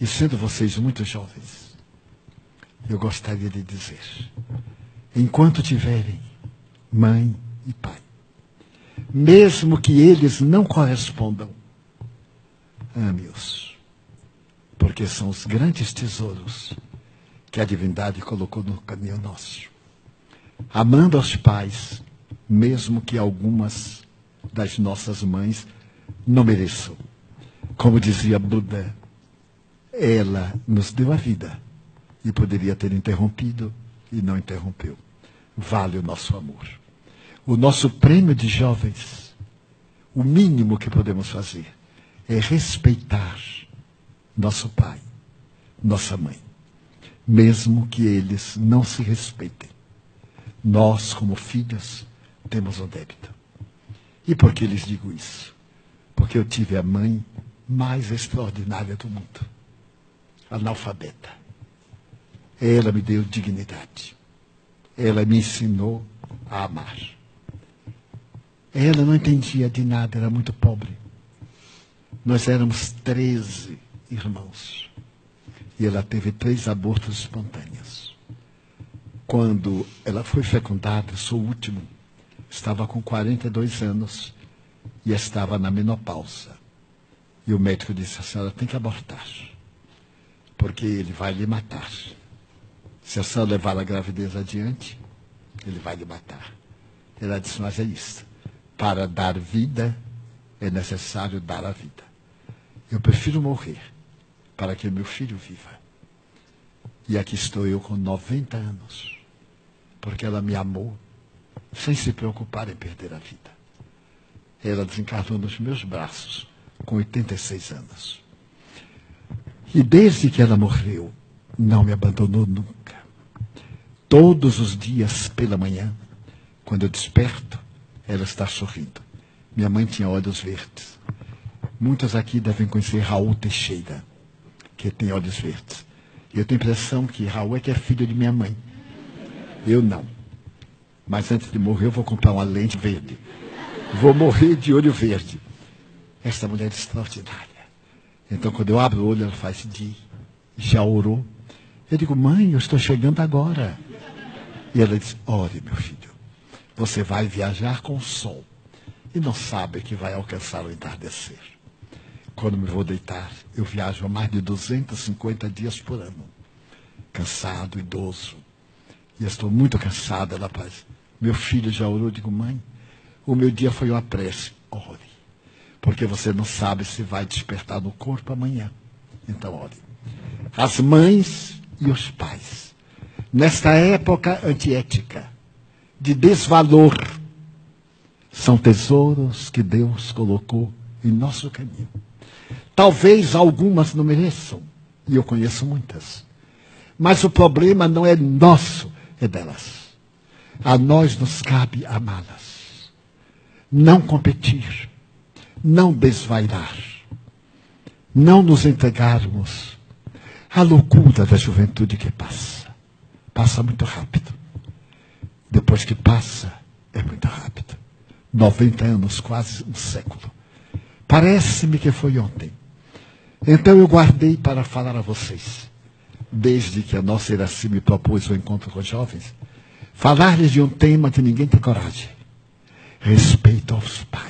E sendo vocês muito jovens, eu gostaria de dizer: enquanto tiverem mãe e pai, mesmo que eles não correspondam, ame-os, porque são os grandes tesouros que a divindade colocou no caminho nosso. Amando aos pais, mesmo que algumas das nossas mães não mereçam. Como dizia Buda, ela nos deu a vida e poderia ter interrompido e não interrompeu. Vale o nosso amor. O nosso prêmio de jovens, o mínimo que podemos fazer é respeitar nosso pai, nossa mãe, mesmo que eles não se respeitem. Nós, como filhos, temos um débito. E por que lhes digo isso? Porque eu tive a mãe mais extraordinária do mundo analfabeta. Ela me deu dignidade. Ela me ensinou a amar. Ela não entendia de nada, era muito pobre. Nós éramos 13 irmãos. E ela teve três abortos espontâneos. Quando ela foi fecundada, sou o último, estava com 42 anos e estava na menopausa. E o médico disse: a senhora tem que abortar porque ele vai lhe matar. Se a senhora levar a gravidez adiante, ele vai lhe matar. Ela disse, mas é isso. Para dar vida, é necessário dar a vida. Eu prefiro morrer para que meu filho viva. E aqui estou eu com 90 anos, porque ela me amou, sem se preocupar em perder a vida. Ela desencarnou nos meus braços, com 86 anos. E desde que ela morreu, não me abandonou nunca. Todos os dias pela manhã, quando eu desperto, ela está sorrindo. Minha mãe tinha olhos verdes. Muitos aqui devem conhecer Raul Teixeira, que tem olhos verdes. Eu tenho a impressão que Raul é que é filho de minha mãe. Eu não. Mas antes de morrer, eu vou comprar uma lente verde. Vou morrer de olho verde. Esta mulher é extraordinária. Então, quando eu abro o olho, ela faz de já orou. Eu digo, mãe, eu estou chegando agora. E ela diz, ore, meu filho. Você vai viajar com o sol e não sabe que vai alcançar o entardecer. Quando me vou deitar, eu viajo há mais de 250 dias por ano. Cansado, idoso. E estou muito cansada, ela faz. Meu filho já orou, eu digo, mãe, o meu dia foi uma prece. Ore porque você não sabe se vai despertar no corpo amanhã. Então, olhe. As mães e os pais, nesta época antiética, de desvalor, são tesouros que Deus colocou em nosso caminho. Talvez algumas não mereçam, e eu conheço muitas. Mas o problema não é nosso, é delas. A nós nos cabe amá-las. Não competir não desvairar, não nos entregarmos à loucura da juventude que passa. Passa muito rápido. Depois que passa, é muito rápido. 90 anos, quase um século. Parece-me que foi ontem. Então eu guardei para falar a vocês, desde que a nossa Iraci me propôs o encontro com jovens, falar-lhes de um tema que ninguém tem coragem: respeito aos pais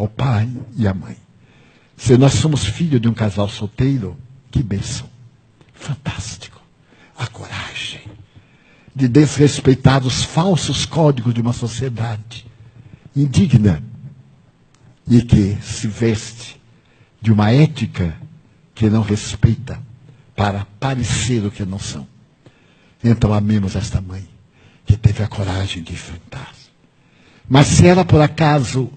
ao pai e à mãe. Se nós somos filhos de um casal solteiro, que bênção. Fantástico. A coragem de desrespeitar os falsos códigos de uma sociedade indigna e que se veste de uma ética que não respeita para parecer o que não são. Então amemos esta mãe que teve a coragem de enfrentar. Mas se ela por acaso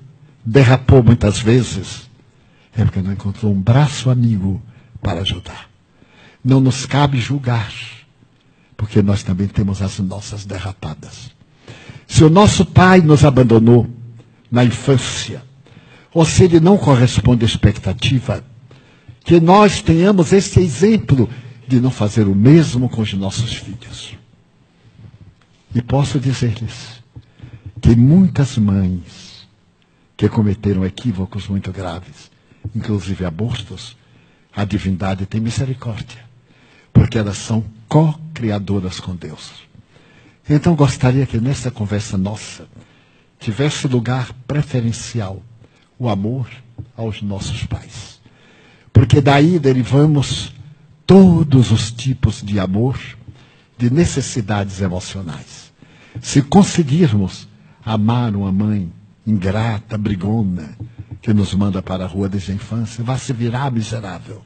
derrapou muitas vezes, é porque não encontrou um braço amigo para ajudar. Não nos cabe julgar, porque nós também temos as nossas derrapadas. Se o nosso pai nos abandonou na infância, ou se ele não corresponde à expectativa, que nós tenhamos esse exemplo de não fazer o mesmo com os nossos filhos. E posso dizer-lhes que muitas mães que cometeram equívocos muito graves, inclusive abortos, a divindade tem misericórdia, porque elas são co-criadoras com Deus. Então gostaria que nessa conversa nossa tivesse lugar preferencial o amor aos nossos pais. Porque daí derivamos todos os tipos de amor, de necessidades emocionais. Se conseguirmos amar uma mãe ingrata, brigona, que nos manda para a rua desde a infância, vai se virar miserável.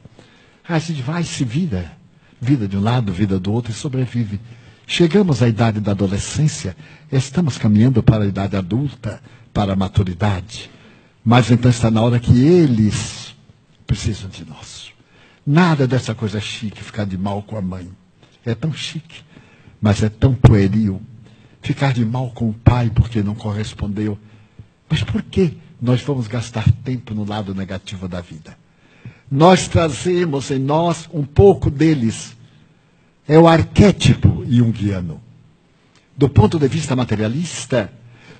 A gente vai se vira, vida de um lado, vida do outro e sobrevive. Chegamos à idade da adolescência, estamos caminhando para a idade adulta, para a maturidade. Mas então está na hora que eles precisam de nós. Nada dessa coisa chique, ficar de mal com a mãe. É tão chique, mas é tão pueril. Ficar de mal com o pai porque não correspondeu. Mas por que nós vamos gastar tempo no lado negativo da vida? Nós trazemos em nós um pouco deles. É o arquétipo junguiano. Do ponto de vista materialista,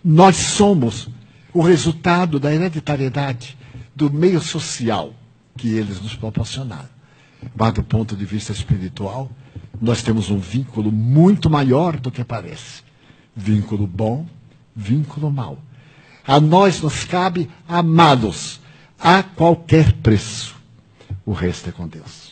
nós somos o resultado da hereditariedade do meio social que eles nos proporcionaram. Mas do ponto de vista espiritual, nós temos um vínculo muito maior do que parece. Vínculo bom, vínculo mau. A nós nos cabe amá-los a qualquer preço. O resto é com Deus.